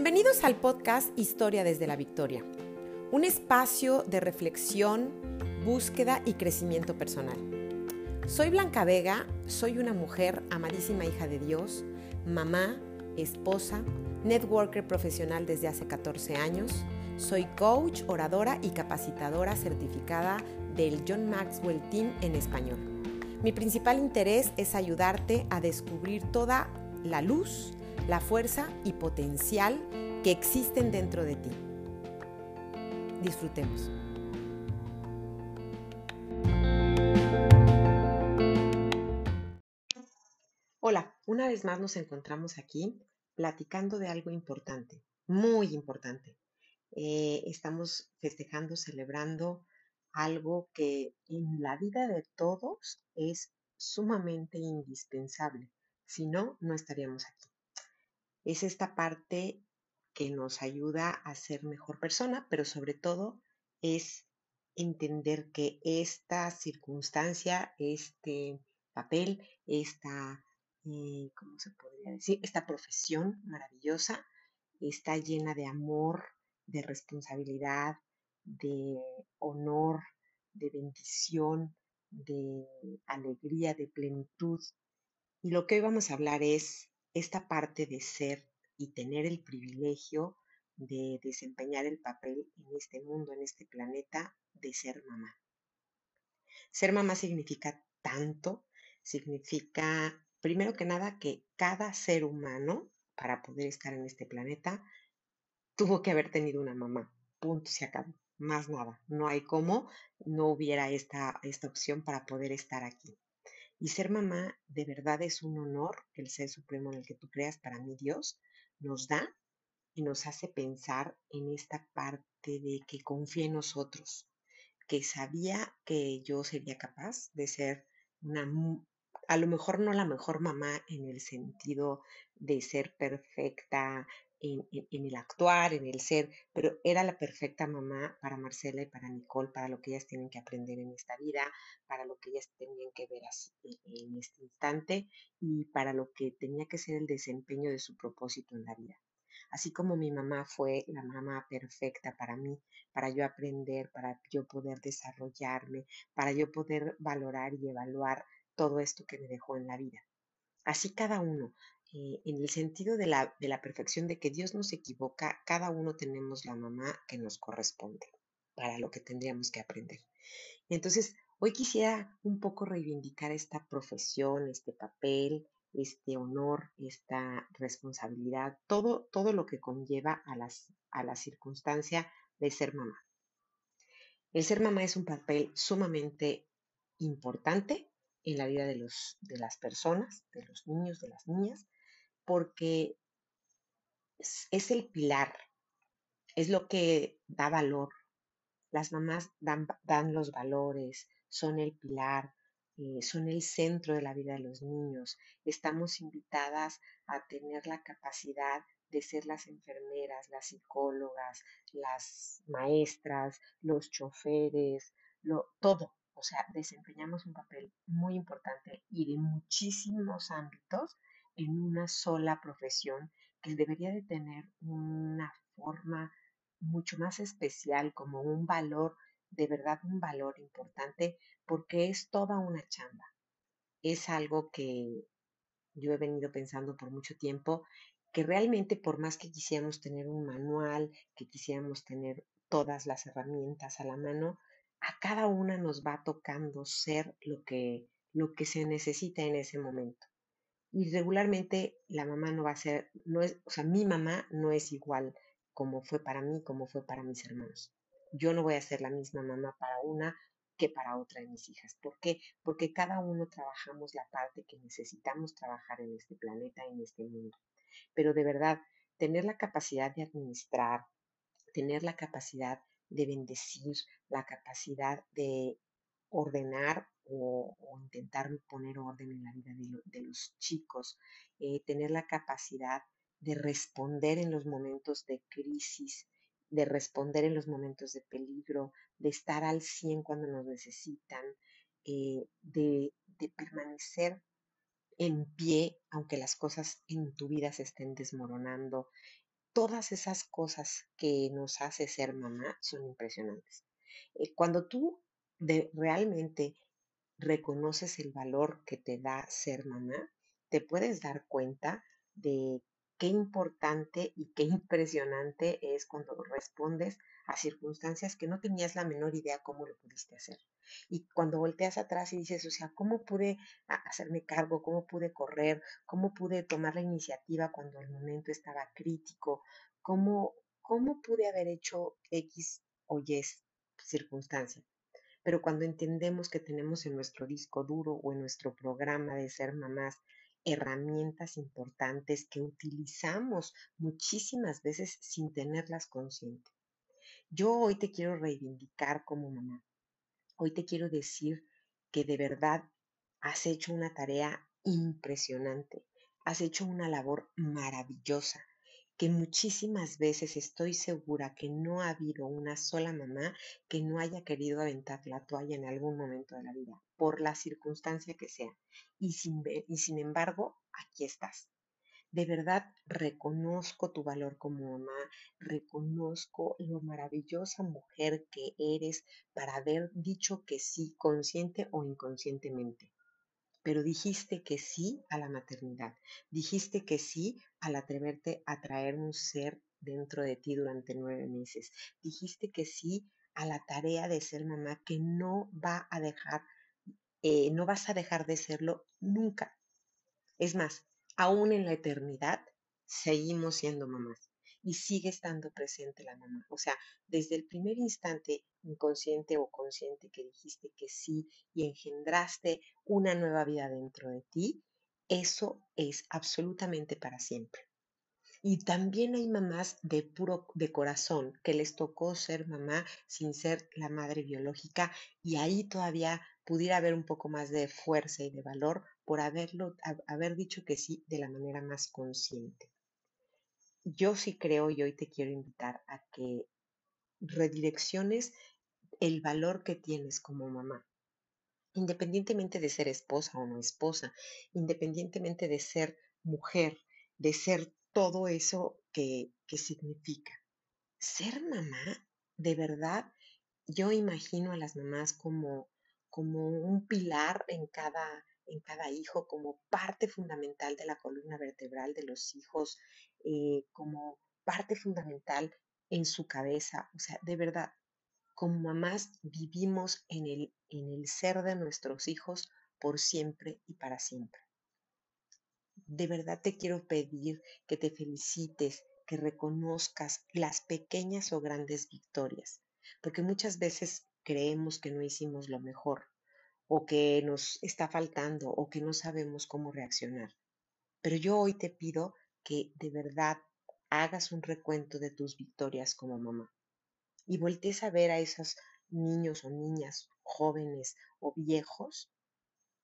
Bienvenidos al podcast Historia desde la Victoria, un espacio de reflexión, búsqueda y crecimiento personal. Soy Blanca Vega, soy una mujer amadísima hija de Dios, mamá, esposa, networker profesional desde hace 14 años, soy coach, oradora y capacitadora certificada del John Maxwell Team en español. Mi principal interés es ayudarte a descubrir toda la luz, la fuerza y potencial que existen dentro de ti. Disfrutemos. Hola, una vez más nos encontramos aquí platicando de algo importante, muy importante. Eh, estamos festejando, celebrando algo que en la vida de todos es sumamente indispensable. Si no, no estaríamos aquí. Es esta parte que nos ayuda a ser mejor persona, pero sobre todo es entender que esta circunstancia, este papel, esta, eh, ¿cómo se podría decir? Esta profesión maravillosa está llena de amor, de responsabilidad, de honor, de bendición, de alegría, de plenitud. Y lo que hoy vamos a hablar es esta parte de ser y tener el privilegio de desempeñar el papel en este mundo, en este planeta, de ser mamá. Ser mamá significa tanto, significa, primero que nada, que cada ser humano, para poder estar en este planeta, tuvo que haber tenido una mamá. Punto, se acabó. Más nada. No hay cómo no hubiera esta, esta opción para poder estar aquí. Y ser mamá de verdad es un honor que el Ser Supremo en el que tú creas, para mí Dios, nos da y nos hace pensar en esta parte de que confía en nosotros, que sabía que yo sería capaz de ser una, a lo mejor no la mejor mamá en el sentido de ser perfecta, en, el actuar, en el ser, pero era la perfecta mamá para Marcela y para Nicole, para lo que ellas tienen que aprender en esta vida, para lo que ellas tenían que ver así, e, en este instante y para lo que tenía que ser el desempeño de su propósito en la vida. Así como mi mamá fue la mamá perfecta para mí, para yo aprender, para yo poder desarrollarme, para yo poder valorar y evaluar todo esto que me dejó en la vida. Así cada uno, eh, en el sentido de la, de la perfección de que Dios no se equivoca, cada uno tenemos la mamá que nos corresponde para lo que tendríamos que aprender. Entonces, hoy quisiera un poco reivindicar esta profesión, este papel, este honor, esta responsabilidad, todo, todo lo que conlleva a, las, a la circunstancia de ser mamá. El ser mamá es un papel sumamente importante en la vida de, los, de las personas, de los niños, de las niñas, porque es, el pilar, es lo que da valor. Las mamás dan, los valores, son el pilar, eh, son el centro de la vida de los niños. Estamos invitadas a tener la capacidad de ser las enfermeras, las psicólogas, las maestras, los choferes, lo, todo. O sea, desempeñamos un papel muy importante y de muchísimos ámbitos en una sola profesión que debería de tener una forma mucho más especial, como un valor, de verdad un valor importante, porque es toda una chamba. Es algo que yo he venido pensando por mucho tiempo, que realmente por más que quisiéramos tener un manual, que quisiéramos tener todas las herramientas a la mano, a cada una nos va tocando ser lo que, lo que se necesita en ese momento. Y regularmente la mamá no va a ser, no es, o sea, mi mamá no es igual como fue para mí, como fue para mis hermanos. Yo no voy a ser la misma mamá para una que para otra de mis hijas. ¿Por qué? Porque cada uno trabajamos la parte que necesitamos trabajar en este planeta, en este mundo. Pero de verdad, tener la capacidad de administrar, tener la capacidad de bendecir, la capacidad de ordenar o, intentar poner orden en la vida de, los chicos, eh, tener la capacidad de responder en los momentos de crisis, de responder en los momentos de peligro, de estar al 100 cuando nos necesitan, eh, de, permanecer en pie aunque las cosas en tu vida se estén desmoronando. todas esas cosas que nos hace ser mamá son impresionantes. Eh, cuando tú de, realmente reconoces el valor que te da ser mamá, te puedes dar cuenta de qué importante y qué impresionante es cuando respondes a circunstancias que no tenías la menor idea cómo lo pudiste hacer. Y cuando volteas atrás y dices, o sea, ¿cómo pude hacerme cargo? ¿Cómo pude correr? ¿Cómo pude tomar la iniciativa cuando el momento estaba crítico? ¿Cómo, cómo pude haber hecho X o Y circunstancia? Pero cuando entendemos que tenemos en nuestro disco duro o en nuestro programa de ser mamás herramientas importantes que utilizamos muchísimas veces sin tenerlas consciente. Yo hoy te quiero reivindicar como mamá. Hoy te quiero decir que de verdad has hecho una tarea impresionante, has hecho una labor maravillosa, que muchísimas veces estoy segura que no ha habido una sola mamá que no haya querido aventar la toalla en algún momento de la vida, por la circunstancia que sea. Y sin, y sin embargo, aquí estás. De verdad reconozco tu valor como mamá, reconozco lo maravillosa mujer que eres para haber dicho que sí, consciente o inconscientemente pero dijiste que sí a la maternidad, dijiste que sí al atreverte a traer un ser dentro de ti durante nueve meses, dijiste que sí a la tarea de ser mamá que no va a dejar, eh, no vas a dejar de serlo nunca. Es más, aún en la eternidad seguimos siendo mamás y sigue estando presente la mamá. O sea, desde el primer instante inconsciente o consciente que dijiste que sí y engendraste una nueva vida dentro de ti, eso es absolutamente para siempre. Y también hay mamás de puro de corazón que les tocó ser mamá sin ser la madre biológica y ahí todavía pudiera haber un poco más de fuerza y de valor por haberlo haber dicho que sí de la manera más consciente yo sí creo y hoy te quiero invitar a que redirecciones el valor que tienes como mamá, independientemente de ser esposa o no esposa, independientemente de ser mujer, de ser todo eso que, que significa. Ser mamá, de verdad, yo imagino a las mamás como, como un pilar en cada, en cada hijo como parte fundamental de la columna vertebral de los hijos, eh, como parte fundamental en su cabeza. O sea, de verdad, como mamás vivimos en el, en el ser de nuestros hijos por siempre y para siempre. De verdad te quiero pedir que te felicites, que reconozcas las pequeñas o grandes victorias, porque muchas veces creemos que no hicimos lo mejor, o que nos está faltando o que no sabemos cómo reaccionar. Pero yo hoy te pido que de verdad hagas un recuento de tus victorias como mamá y voltees a ver a esos niños o niñas, jóvenes o viejos,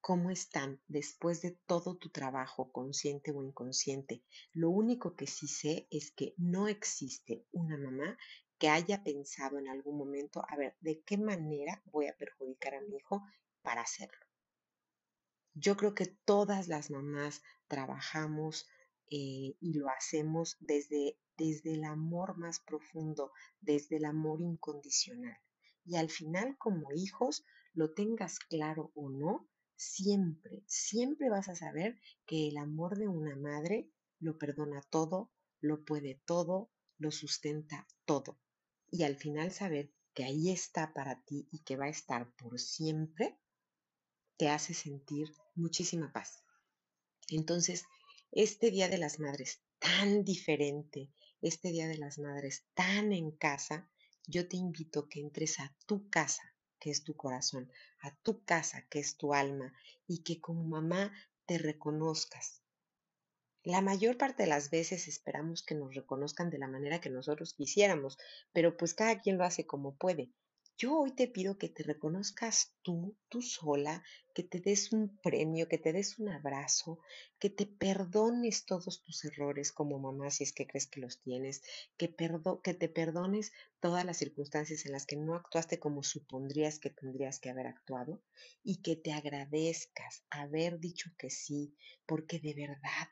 cómo están después de todo tu trabajo, consciente o inconsciente. Lo único que sí sé es que no existe una mamá que haya pensado en algún momento, a ver, ¿de qué manera voy a perjudicar a mi hijo para hacerlo. Yo creo que todas las mamás trabajamos eh, y lo hacemos desde, desde el amor más profundo, desde el amor incondicional. Y al final, como hijos, lo tengas claro o no, siempre, siempre vas a saber que el amor de una madre lo perdona todo, lo puede todo, lo sustenta todo. Y al final saber que ahí está para ti y que va a estar por siempre, te hace sentir muchísima paz. Entonces, este Día de las Madres tan diferente, este Día de las Madres tan en casa, yo te invito que entres a tu casa, que es tu corazón, a tu casa, que es tu alma, y que como mamá te reconozcas. La mayor parte de las veces esperamos que nos reconozcan de la manera que nosotros quisiéramos, pero pues cada quien lo hace como puede. Yo hoy te pido que te reconozcas tú, tú sola, que te des un premio, que te des un abrazo, que te perdones todos tus errores como mamá si es que crees que los tienes, que, que te perdones todas las circunstancias en las que no actuaste como supondrías que tendrías que haber actuado y que te agradezcas haber dicho que sí, porque de verdad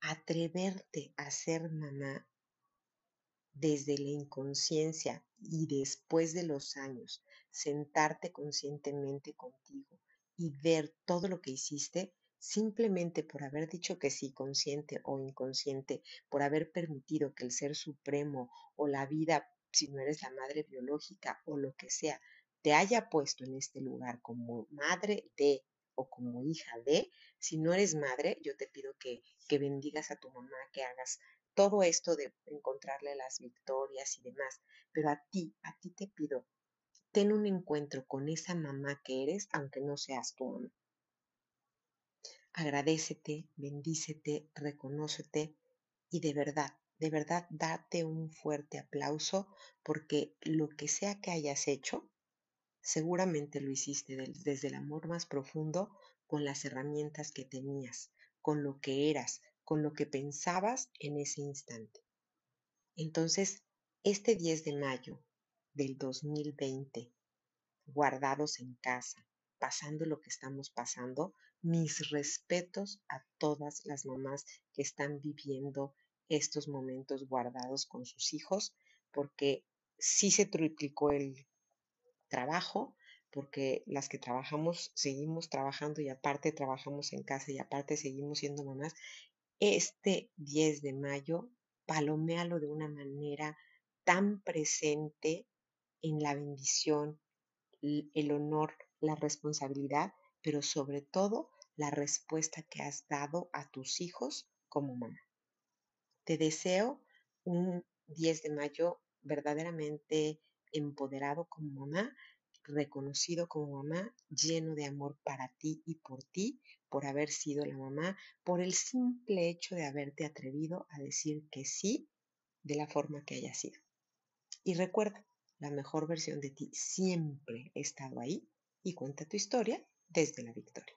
atreverte a ser mamá desde la inconsciencia y después de los años, sentarte conscientemente contigo y ver todo lo que hiciste, simplemente por haber dicho que sí, consciente o inconsciente, por haber permitido que el ser supremo o la vida, si no eres la madre biológica o lo que sea, te haya puesto en este lugar como madre de o como hija de, si no eres madre, yo te pido que, que bendigas a tu mamá, que hagas todo esto de encontrarle las victorias y demás, pero a ti, a ti te pido, ten un encuentro con esa mamá que eres, aunque no seas tu mamá. Agradecete, bendícete, reconócete y de verdad, de verdad, date un fuerte aplauso porque lo que sea que hayas hecho, seguramente lo hiciste desde el amor más profundo con las herramientas que tenías, con lo que eras, con lo que pensabas en ese instante. Entonces, este 10 de mayo del 2020, guardados en casa, pasando lo que estamos pasando, mis respetos a todas las mamás que están viviendo estos momentos guardados con sus hijos, porque sí se triplicó el trabajo, porque las que trabajamos seguimos trabajando y aparte trabajamos en casa y aparte seguimos siendo mamás este 10 de mayo, paloméalo de una manera tan presente en la bendición, el honor, la responsabilidad, pero sobre todo la respuesta que has dado a tus hijos como mamá. Te deseo un 10 de mayo verdaderamente empoderado como mamá, reconocido como mamá, lleno de amor para ti y por ti, por haber sido la mamá, por el simple hecho de haberte atrevido a decir que sí de la forma que haya sido. Y recuerda, la mejor versión de ti siempre ha estado ahí y cuenta tu historia desde la victoria.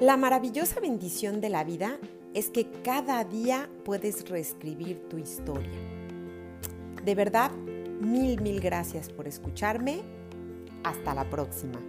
La maravillosa bendición de la vida es que cada día puedes reescribir tu historia. De verdad, mil, mil gracias por escucharme. Hasta la próxima.